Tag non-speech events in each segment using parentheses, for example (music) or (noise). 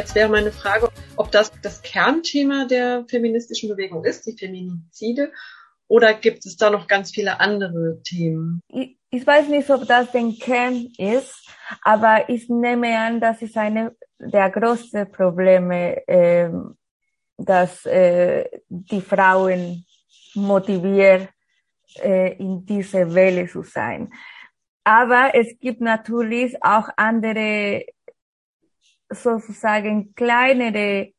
Jetzt wäre meine Frage, ob das das Kernthema der feministischen Bewegung ist, die Feminizide, oder gibt es da noch ganz viele andere Themen? Ich, ich weiß nicht, ob das den Kern ist, aber ich nehme an, das ist eine der größten Probleme, äh, dass äh, die Frauen motiviert, äh, in dieser Welle zu sein. Aber es gibt natürlich auch andere sozusagen kleinere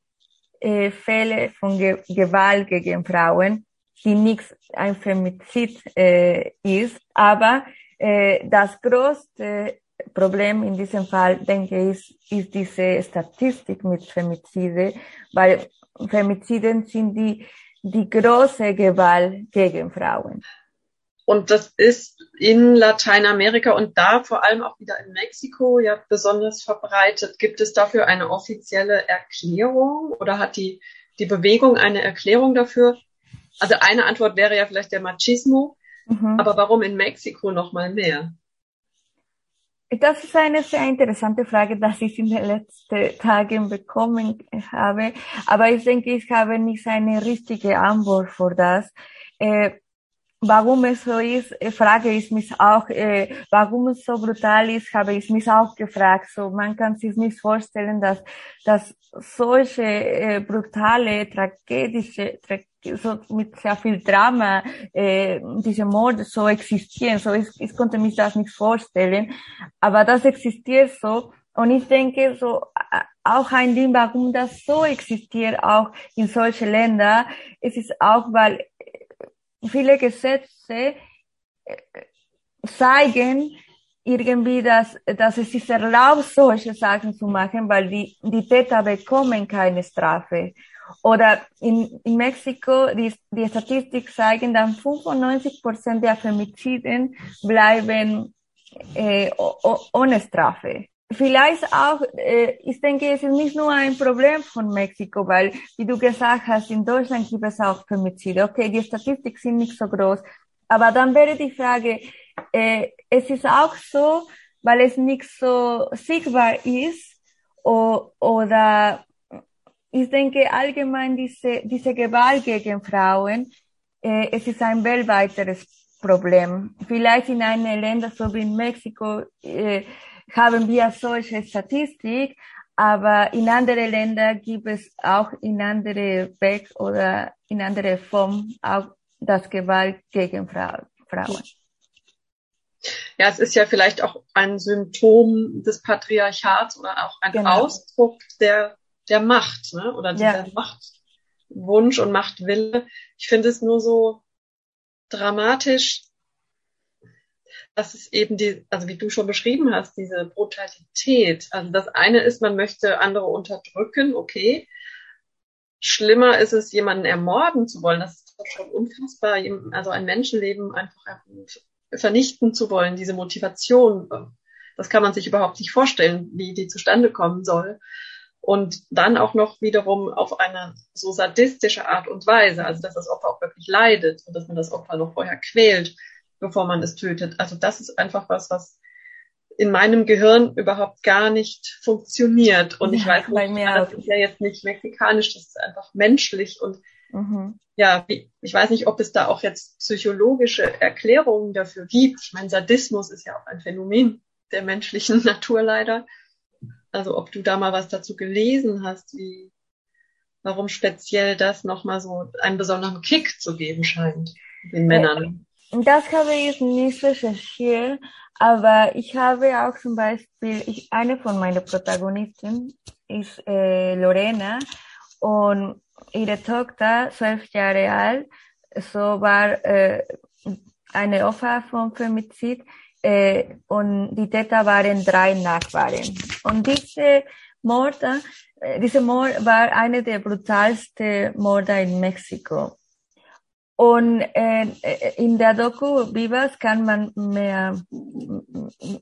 äh, Fälle von Ge Gewalt gegen Frauen, die nicht ein Femizid äh, ist. Aber äh, das größte Problem in diesem Fall, denke ich, ist diese Statistik mit Femizide, weil Femiziden sind die, die große Gewalt gegen Frauen. Und das ist in Lateinamerika und da vor allem auch wieder in Mexiko ja besonders verbreitet. Gibt es dafür eine offizielle Erklärung oder hat die, die Bewegung eine Erklärung dafür? Also eine Antwort wäre ja vielleicht der Machismo, mhm. aber warum in Mexiko noch mal mehr? Das ist eine sehr interessante Frage, dass ich in den letzten Tagen bekommen habe. Aber ich denke, ich habe nicht eine richtige Antwort für das. Äh, warum es so ist, äh, frage ich mich auch, äh, warum es so brutal ist, habe ich mich auch gefragt. So, man kann sich nicht vorstellen, dass, dass solche äh, brutale, tragedische, tra so mit sehr viel Drama äh, diese Morde so existieren. So, ich, ich konnte mich das nicht vorstellen, aber das existiert so. Und ich denke, so auch ein Ding, warum das so existiert, auch in solchen Ländern, es ist auch, weil viele Gesetze äh, zeigen irgendwie, dass, dass es sich erlaubt, solche Sachen zu machen, weil die, die Täter bekommen keine Strafe. Oder in, in Mexiko, die, die Statistik zeigen, dass 95 Prozent der Femiziden bleiben äh, ohne Strafe. Vielleicht auch, äh, ich denke, es ist nicht nur ein Problem von Mexiko, weil, wie du gesagt hast, in Deutschland gibt es auch Femizide. Okay, die Statistiken sind nicht so groß. Aber dann wäre die Frage, äh, es ist auch so, weil es nicht so sichtbar ist, oder ich denke allgemein diese, diese Gewalt gegen Frauen, äh, es ist ein weltweiteres Problem. Vielleicht in einem Länder so wie in Mexiko, äh, haben wir solche Statistik, aber in anderen Ländern gibt es auch in andere Weg oder in andere Form auch das Gewalt gegen Frauen. Ja, es ist ja vielleicht auch ein Symptom des Patriarchats oder auch ein genau. Ausdruck der, der Macht, ne? oder dieser ja. Machtwunsch und Machtwille. Ich finde es nur so dramatisch, das ist eben die, also wie du schon beschrieben hast, diese Brutalität. Also das eine ist, man möchte andere unterdrücken, okay. Schlimmer ist es, jemanden ermorden zu wollen. Das ist schon unfassbar. Also ein Menschenleben einfach vernichten zu wollen, diese Motivation. Das kann man sich überhaupt nicht vorstellen, wie die zustande kommen soll. Und dann auch noch wiederum auf eine so sadistische Art und Weise, also dass das Opfer auch wirklich leidet und dass man das Opfer noch vorher quält bevor man es tötet. Also das ist einfach was, was in meinem Gehirn überhaupt gar nicht funktioniert. Und ja, ich weiß nicht, das ist ja jetzt nicht mexikanisch, das ist einfach menschlich und mhm. ja, ich weiß nicht, ob es da auch jetzt psychologische Erklärungen dafür gibt. Ich meine, Sadismus ist ja auch ein Phänomen der menschlichen (laughs) Natur leider. Also ob du da mal was dazu gelesen hast, wie, warum speziell das nochmal so einen besonderen Kick zu geben scheint den Männern. Das habe ich nicht recherchiert, aber ich habe auch zum Beispiel, ich, eine von meinen Protagonisten ist äh, Lorena und ihre Tochter, zwölf Jahre alt, so war äh, eine Opfer von Femizid äh, und die Täter waren drei Nachbarn. Und diese Morde, äh, diese Mord war eine der brutalsten Morde in Mexiko. Und äh, in der Doku Vivas kann man mehr,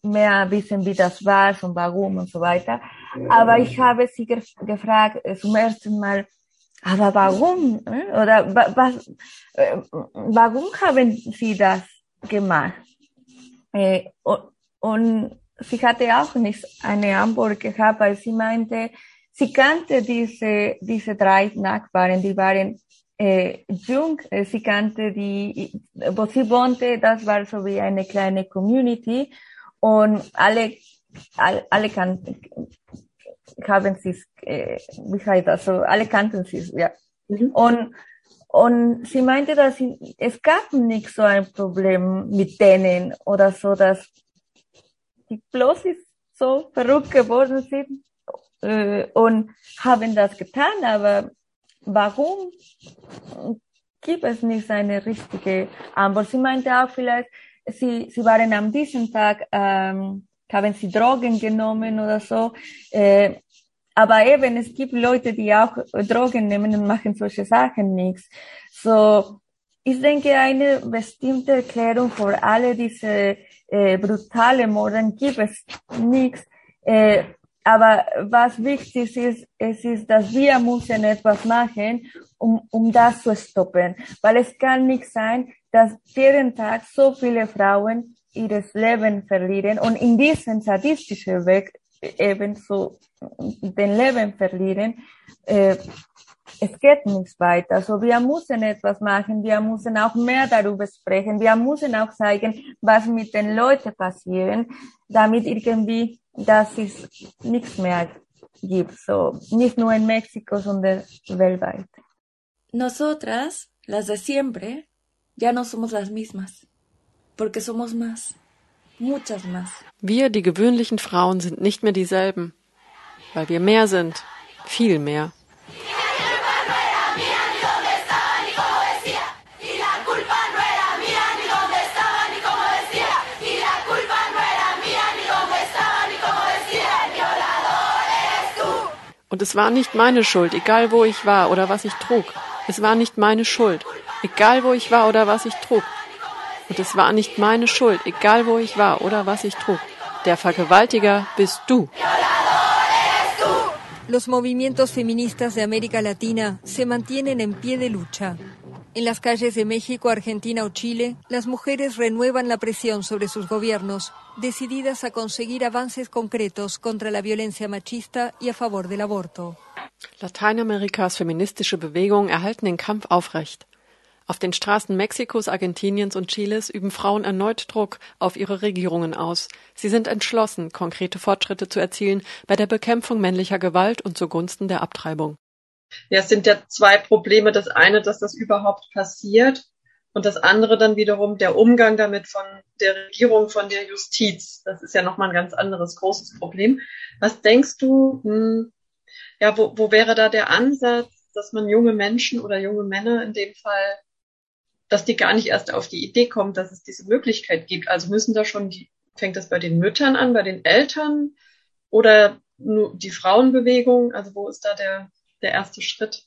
mehr wissen, wie das war und warum und so weiter. Aber ich habe sie ge gefragt äh, zum ersten Mal, aber warum? Oder was, äh, warum haben sie das gemacht? Äh, und sie hatte auch nicht eine Antwort gehabt, weil sie meinte, sie kannte diese, diese drei Nachbarn, die waren äh, jung, äh, sie kannte die, wo sie wohnte, das war so wie eine kleine Community und alle, alle, alle kannten, haben sie, äh, wie heißt das, so, alle kannten sie, ja. Mhm. Und, und sie meinte, dass sie, es gab nicht so ein Problem mit denen oder so, dass die bloß so verrückt geworden sind äh, und haben das getan, aber warum gibt es nicht eine richtige Antwort? Sie meinte auch vielleicht, sie, sie waren am diesem Tag, ähm, haben sie Drogen genommen oder so. Äh, aber eben, es gibt Leute, die auch Drogen nehmen und machen solche Sachen nichts. So, ich denke, eine bestimmte Erklärung für alle diese äh, brutale Morden gibt es nichts. Äh, aber was wichtig ist, es ist, dass wir müssen etwas machen, um, um das zu stoppen. Weil es kann nicht sein, dass jeden Tag so viele Frauen ihr Leben verlieren und in diesem sadistischen Weg ebenso den Leben verlieren. Äh, es geht nicht weiter. Also wir müssen etwas machen. Wir müssen auch mehr darüber sprechen. Wir müssen auch zeigen, was mit den Leuten passiert, damit irgendwie, dass es nichts mehr gibt. So, nicht nur in Mexiko, sondern weltweit. Nosotras, las de siempre, ya no somos las mismas, porque somos más, muchas más. Wir, die gewöhnlichen Frauen, sind nicht mehr dieselben, weil wir mehr sind, viel mehr. Und es war nicht meine Schuld, egal wo ich war oder was ich trug. Es war nicht meine Schuld, egal wo ich war oder was ich trug. Und es war nicht meine Schuld, egal wo ich war oder was ich trug. Der Vergewaltiger bist du. Los movimientos feministas de América Latina se mantienen en pie de lucha. En las calles de México, Argentina o Chile, las mujeres renuevan la presión sobre sus gobiernos, decididas a conseguir avances concretos contra la violencia machista y a favor del aborto. Lateinamerikas feministische Bewegungen erhalten den Kampf aufrecht. Auf den Straßen Mexikos, Argentiniens und Chiles üben Frauen erneut Druck auf ihre Regierungen aus. Sie sind entschlossen, konkrete Fortschritte zu erzielen bei der Bekämpfung männlicher Gewalt und zugunsten der Abtreibung. Ja, es sind ja zwei Probleme. Das eine, dass das überhaupt passiert und das andere dann wiederum der Umgang damit von der Regierung, von der Justiz. Das ist ja nochmal ein ganz anderes großes Problem. Was denkst du, hm, ja, wo, wo wäre da der Ansatz, dass man junge Menschen oder junge Männer in dem Fall, dass die gar nicht erst auf die Idee kommen, dass es diese Möglichkeit gibt? Also müssen da schon die, fängt das bei den Müttern an, bei den Eltern oder nur die Frauenbewegung? Also wo ist da der, der erste Schritt?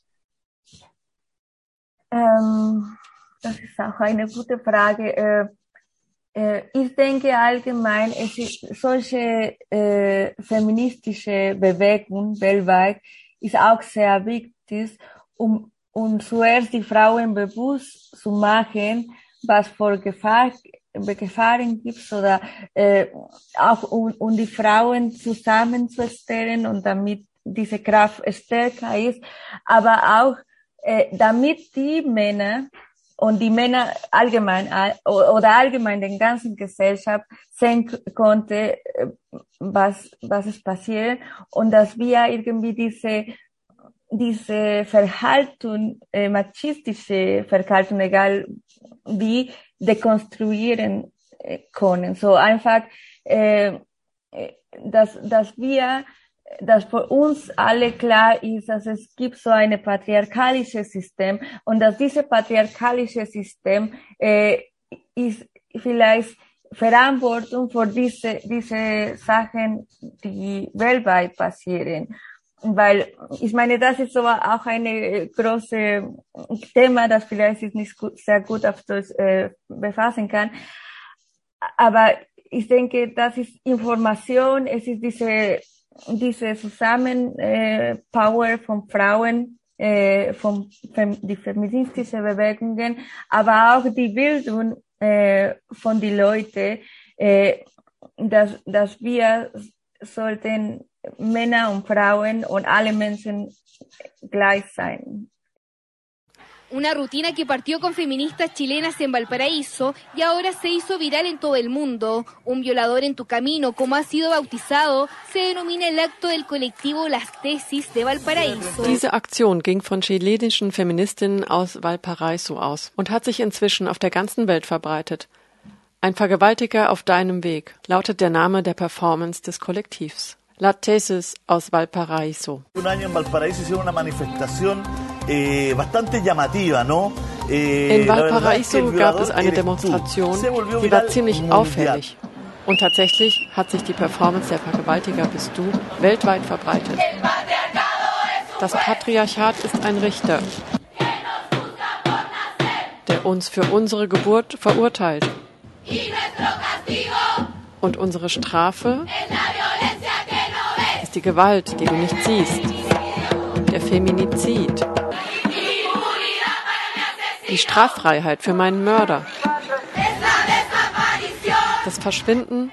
Ähm, das ist auch eine gute Frage. Äh, äh, ich denke allgemein, es ist solche äh, feministische Bewegung weltweit ist auch sehr wichtig, um, um zuerst die Frauen bewusst zu machen, was vor Gefahr, Gefahren gibt oder äh, auch um, um die Frauen zusammenzustellen und damit diese Kraft stärker ist, aber auch äh, damit die Männer und die Männer allgemein oder allgemein den ganzen Gesellschaft sehen konnte, äh, was, was ist passiert und dass wir irgendwie diese diese Verhalten, äh, machistische Verhalten, egal wie, dekonstruieren äh, können. So einfach, äh, äh dass, dass wir dass für uns alle klar ist, dass es gibt so ein patriarchalisches System und dass dieses patriarchalische System äh, ist vielleicht Verantwortung für diese, diese Sachen, die weltweit passieren. Weil ich meine, das ist so auch eine große Thema, das vielleicht ist nicht sehr gut auf das äh, befassen kann. Aber ich denke, das ist Information, es ist diese diese Zusammenpower äh, von Frauen, äh, von fem die feministischen Bewegungen, aber auch die Bildung äh, von die Leute, äh, dass, dass wir sollten Männer und Frauen und alle Menschen gleich sein. Una rutina que partió con feministas chilenas en Valparaíso y ahora se hizo viral en todo el mundo. Un violador en tu camino, como ha sido bautizado, se denomina el acto del colectivo Las Tesis de Valparaíso. Diese Aktion ging von chilenischen Feministinnen aus Valparaiso aus und hat sich inzwischen auf der ganzen Welt verbreitet. Ein Vergewaltiger auf deinem Weg lautet der Name der Performance des Kollektivs. La Tesis aus Valparaíso. Un año en Valparaíso hicieron una manifestación eh, bastante llamativa, ¿no? Eh, In Valparaiso gab es eine Demonstration, die war ziemlich auffällig. Und tatsächlich hat sich die Performance der Vergewaltiger bist du weltweit verbreitet. Das Patriarchat ist ein Richter, der uns für unsere Geburt verurteilt. Und unsere Strafe ist die Gewalt, die du nicht siehst. Der Feminizid die Straffreiheit für meinen Mörder, das Verschwinden,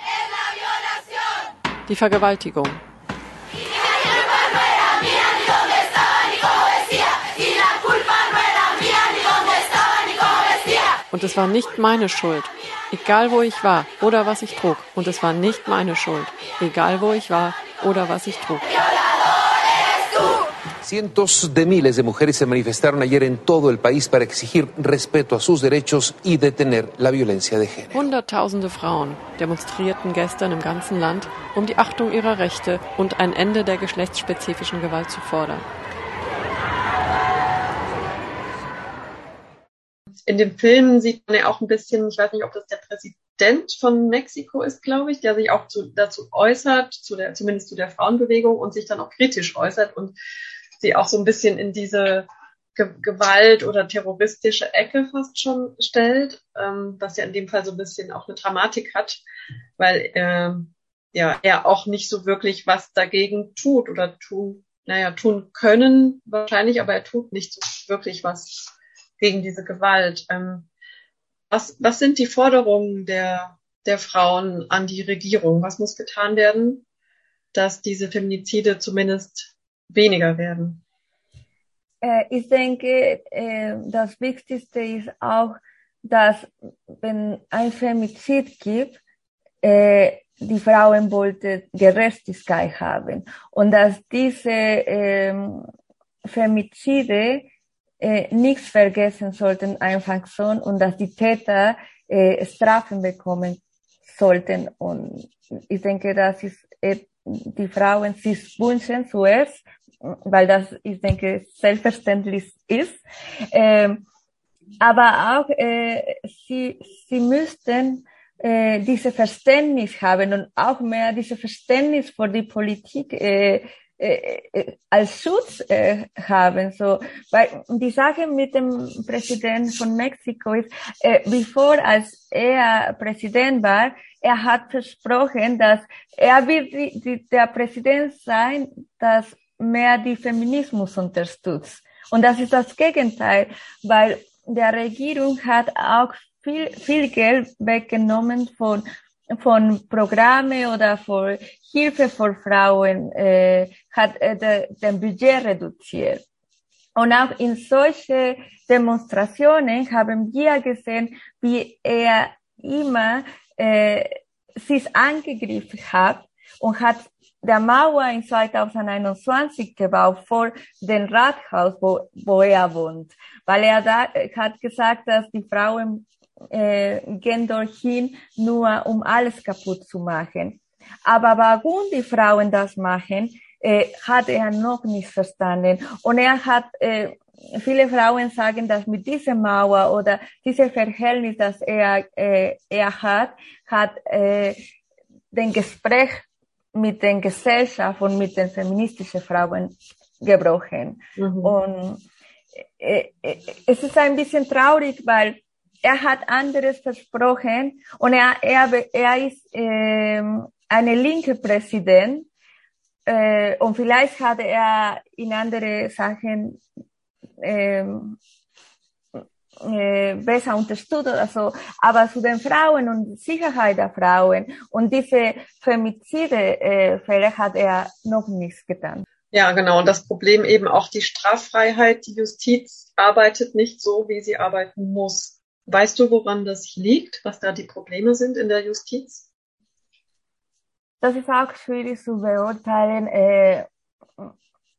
die Vergewaltigung. Und es war nicht meine Schuld, egal wo ich war oder was ich trug. Und es war nicht meine Schuld, egal wo ich war oder was ich trug. Cientos de miles de mujeres se manifestaron ayer en todo el país para exigir respeto a sus derechos y detener la violencia de género. Hunderttausende Frauen demonstrierten gestern im ganzen Land, um die Achtung ihrer Rechte und ein Ende der geschlechtsspezifischen Gewalt zu fordern. In dem Film sieht man ja auch ein bisschen, ich weiß nicht, ob das der Präsident von Mexiko ist, glaube ich, der sich auch zu, dazu äußert, zu der, zumindest zu der Frauenbewegung und sich dann auch kritisch äußert und sie auch so ein bisschen in diese Ge Gewalt oder terroristische Ecke fast schon stellt, ähm, was ja in dem Fall so ein bisschen auch eine Dramatik hat, weil äh, ja er auch nicht so wirklich was dagegen tut oder tun, naja, tun können wahrscheinlich, aber er tut nicht so wirklich was gegen diese Gewalt. Ähm, was, was sind die Forderungen der, der Frauen an die Regierung? Was muss getan werden, dass diese Feminizide zumindest weniger werden. Äh, ich denke, äh, das Wichtigste ist auch, dass wenn ein Femizid gibt, äh, die Frauen wollten Gerechtigkeit haben und dass diese ähm, Femizide nichts vergessen sollten einfach so und dass die Täter Strafen bekommen sollten und ich denke, das ist die Frauen sich wünschen zuerst, weil das, ich denke, selbstverständlich ist. Ähm, aber auch, äh, sie, sie müssten äh, diese Verständnis haben und auch mehr diese Verständnis für die Politik äh, äh, äh, als Schutz äh, haben. So, weil die Sache mit dem Präsident von Mexiko ist, äh, bevor als er Präsident war, er hat versprochen, dass er wird die, die, der Präsident sein, das mehr die Feminismus unterstützt. Und das ist das Gegenteil, weil der Regierung hat auch viel, viel Geld weggenommen von von Programme oder von Hilfe für Frauen äh, hat äh, de, den Budget reduziert. Und auch in solche Demonstrationen haben wir gesehen, wie er immer äh, sich angegriffen hat und hat der Mauer in 2021 gebaut vor dem Rathaus, wo, wo er wohnt, weil er da hat gesagt, dass die Frauen äh, gehen dorthin nur um alles kaputt zu machen. Aber warum die Frauen das machen, äh, hat er noch nicht verstanden. Und er hat, äh, viele Frauen sagen, dass mit dieser Mauer oder diesem Verhältnis, das er, äh, er hat, hat äh, den Gespräch mit den Gesellschaft und mit den feministischen Frauen gebrochen. Mhm. Und äh, äh, es ist ein bisschen traurig, weil er hat anderes versprochen und er, er, er ist äh, eine linke Präsident äh, und vielleicht hatte er in andere Sachen äh, äh, besser unterstützt oder so. Aber zu den Frauen und Sicherheit der Frauen und diese Femizide-Fälle äh, hat er noch nichts getan. Ja, genau. Und das Problem eben auch die Straffreiheit. Die Justiz arbeitet nicht so, wie sie arbeiten muss. Weißt du, woran das liegt, was da die Probleme sind in der Justiz? Das ist auch schwierig zu beurteilen. Äh,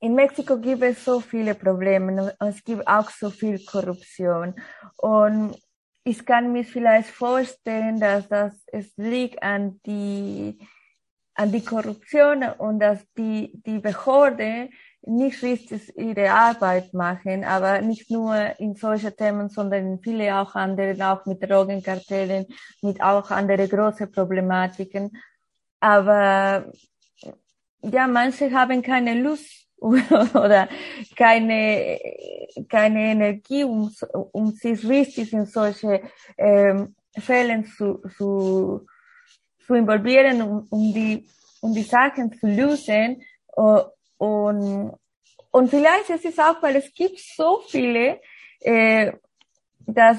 in Mexiko gibt es so viele Probleme und es gibt auch so viel Korruption. Und ich kann mir vielleicht vorstellen, dass das es liegt an die an die Korruption und dass die die Behörde nicht richtig ihre Arbeit machen, aber nicht nur in solchen Themen, sondern viele auch andere, auch mit Drogenkartellen, mit auch andere große Problematiken. Aber ja, manche haben keine Lust (laughs) oder keine, keine Energie, um, um sich richtig in solche ähm, Fällen zu, zu, zu involvieren, um, um, die, um die Sachen zu lösen. Und, und vielleicht ist es auch, weil es gibt so viele, äh, dass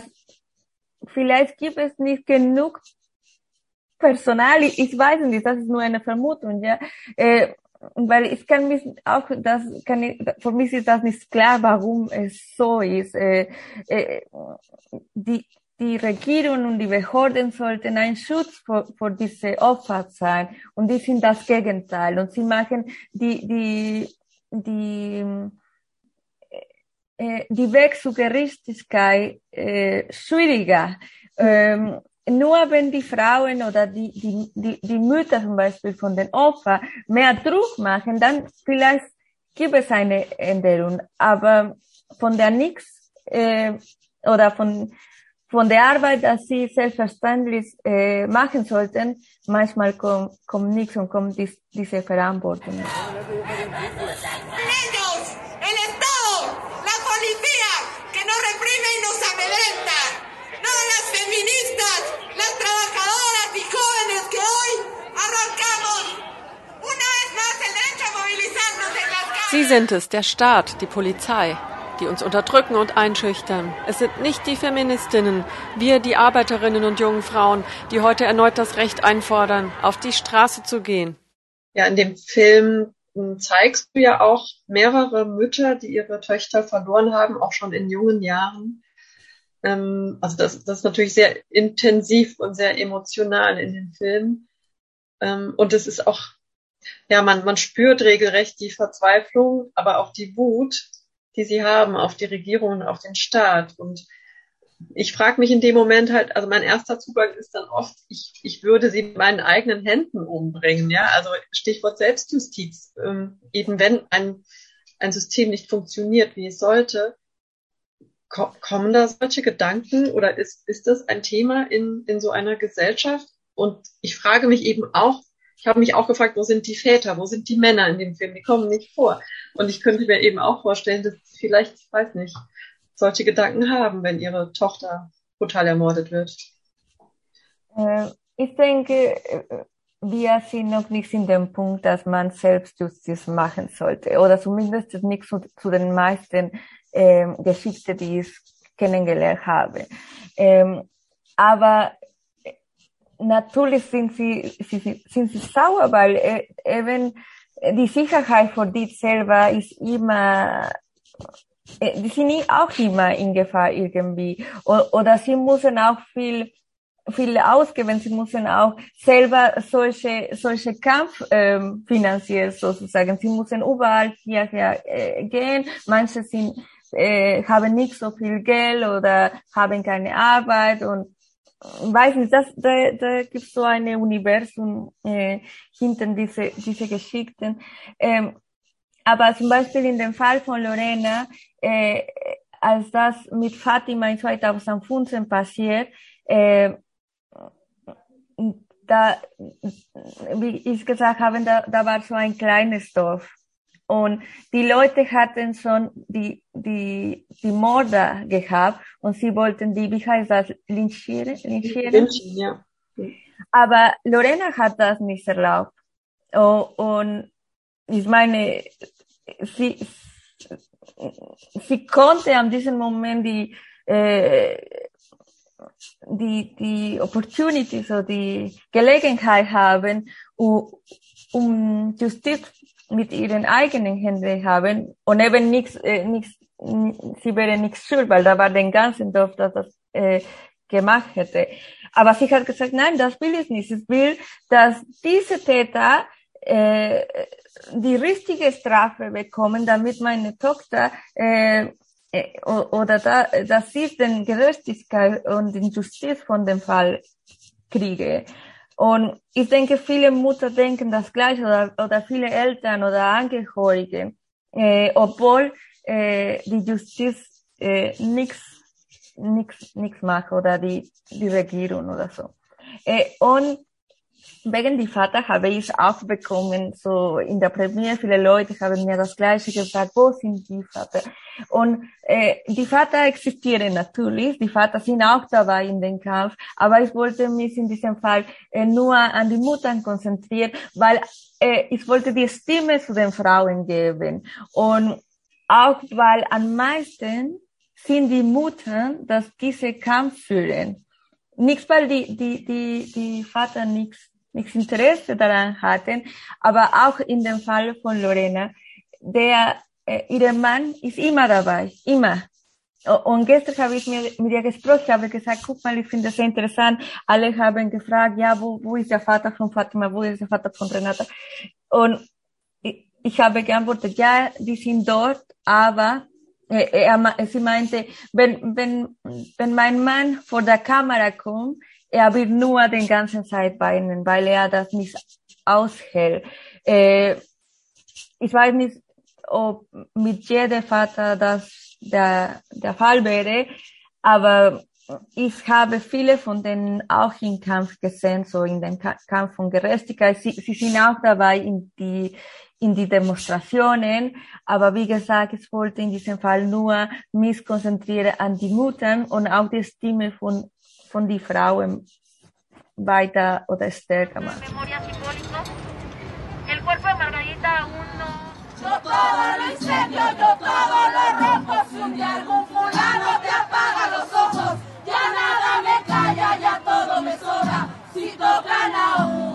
vielleicht gibt es nicht genug Personal, ich weiß nicht, das ist nur eine Vermutung, ja, äh, weil ich kann mich auch, das kann ich, für mich ist das nicht klar, warum es so ist. Äh, äh, die, die Regierung und die Behörden sollten ein Schutz für, für diese Opfer sein. Und die sind das Gegenteil. Und sie machen die, die, die, äh, die Weg zur Gerechtigkeit äh, schwieriger. Ähm, nur wenn die Frauen oder die, die, die, die Mütter zum Beispiel von den Opfern mehr Druck machen, dann vielleicht gibt es eine Änderung. Aber von der nichts äh, oder von, von der Arbeit, dass sie selbstverständlich äh, machen sollten, manchmal kommt, kommt nichts und kommt dies, diese Verantwortung. Sind es, der Staat, die Polizei, die uns unterdrücken und einschüchtern. Es sind nicht die Feministinnen, wir, die Arbeiterinnen und jungen Frauen, die heute erneut das Recht einfordern, auf die Straße zu gehen. Ja, in dem Film zeigst du ja auch mehrere Mütter, die ihre Töchter verloren haben, auch schon in jungen Jahren. Ähm, also das, das ist natürlich sehr intensiv und sehr emotional in dem Film. Ähm, und es ist auch ja, man, man spürt regelrecht die Verzweiflung, aber auch die Wut, die sie haben auf die Regierung und auf den Staat. Und ich frage mich in dem Moment halt, also mein erster Zugang ist dann oft, ich, ich würde sie mit meinen eigenen Händen umbringen, ja, also Stichwort Selbstjustiz. Ähm, eben wenn ein, ein System nicht funktioniert, wie es sollte, ko kommen da solche Gedanken oder ist, ist das ein Thema in, in so einer Gesellschaft? Und ich frage mich eben auch, ich habe mich auch gefragt, wo sind die Väter, wo sind die Männer in dem Film? Die kommen nicht vor. Und ich könnte mir eben auch vorstellen, dass sie vielleicht, ich weiß nicht, solche Gedanken haben, wenn ihre Tochter brutal ermordet wird. Äh, ich denke, wir sind noch nicht in dem Punkt, dass man Selbstjustiz machen sollte. Oder zumindest nicht zu, zu den meisten ähm, Geschichten, die ich kennengelernt habe. Ähm, aber natürlich sind sie, sie, sind sie sauer, weil äh, eben die Sicherheit für dich selber ist immer, äh, die sind auch immer in Gefahr irgendwie. Oder sie müssen auch viel, viel ausgeben, sie müssen auch selber solche, solche Kampf ähm, finanzieren sozusagen. Sie müssen überall hierher äh, gehen. Manche sind, äh, haben nicht so viel Geld oder haben keine Arbeit und weiß nicht, das, da, da gibt so ein Universum äh, hinter diese, diese Geschichten. Ähm, aber zum Beispiel in dem Fall von Lorena, äh, als das mit Fatima in 2015 passiert, äh, da, wie ich gesagt habe, da, da war so ein kleines Dorf. Und die Leute hatten schon die, die, die Morde gehabt und sie wollten die, wie heißt das, lynchieren? lynchieren? Lynchen, ja. Aber Lorena hat das nicht erlaubt. Oh, und ich meine, sie, sie konnte an diesem Moment die, äh, die, die Opportunities oder die Gelegenheit haben, um Justiz mit ihren eigenen Händen haben und eben nichts, äh, nichts, sie wäre nichts schuld, weil da war den ganzen Dorf, das das äh, gemacht hätte. Aber sie hat gesagt, nein, das will ich nicht. Ich will, dass diese Täter äh, die richtige Strafe bekommen, damit meine Tochter äh, äh oder da, dass ich den Gerechtigkeit und den Justiz von dem Fall kriege. Und ich denke, viele Mutter denken das gleiche oder, oder viele Eltern oder Angehörige, äh, obwohl äh, die Justiz äh, nichts nichts nichts macht oder die die Regierung oder so. Äh, und wegen die Vater habe ich auch bekommen, so in der Premiere, viele Leute haben mir das Gleiche gesagt, wo sind die Vater? Und äh, die Vater existieren natürlich, die Vater sind auch dabei in den Kampf, aber ich wollte mich in diesem Fall äh, nur an die Muttern konzentrieren, weil äh, ich wollte die Stimme zu den Frauen geben und auch weil am meisten sind die Muttern, dass diese Kampf führen. Nichts, weil die, die, die, die Vater nichts nichts Interesse daran hatten, aber auch in dem Fall von Lorena, der äh, ihr Mann ist immer dabei, immer. Und gestern habe ich mir mit ihr gesprochen, habe gesagt, guck mal, ich finde das sehr interessant. Alle haben gefragt, ja, wo, wo ist der Vater von Fatima, wo ist der Vater von Renata? Und ich, ich habe geantwortet, ja, die sind dort, aber äh, er, sie meinte, wenn, wenn, wenn mein Mann vor der Kamera kommt, er wird nur den ganzen Zeit weinen, weil er das nicht aushält. Äh, ich weiß nicht, ob mit jedem Vater das der, der Fall wäre, aber ich habe viele von denen auch im Kampf gesehen, so in dem Kampf von Gerechtigkeit. Sie, sie sind auch dabei in die, in die Demonstrationen. Aber wie gesagt, ich wollte in diesem Fall nur mich konzentrieren an die Mutter und auch die Stimme von von die Frauen em, weiter oder stärker macht. El cuerpo de Margarita aún no. Yo todo lo incendio, yo todo lo rompo. Si un día algún fulano te apaga los ojos, ya nada me calla, ya todo me sobra. Si tocan a.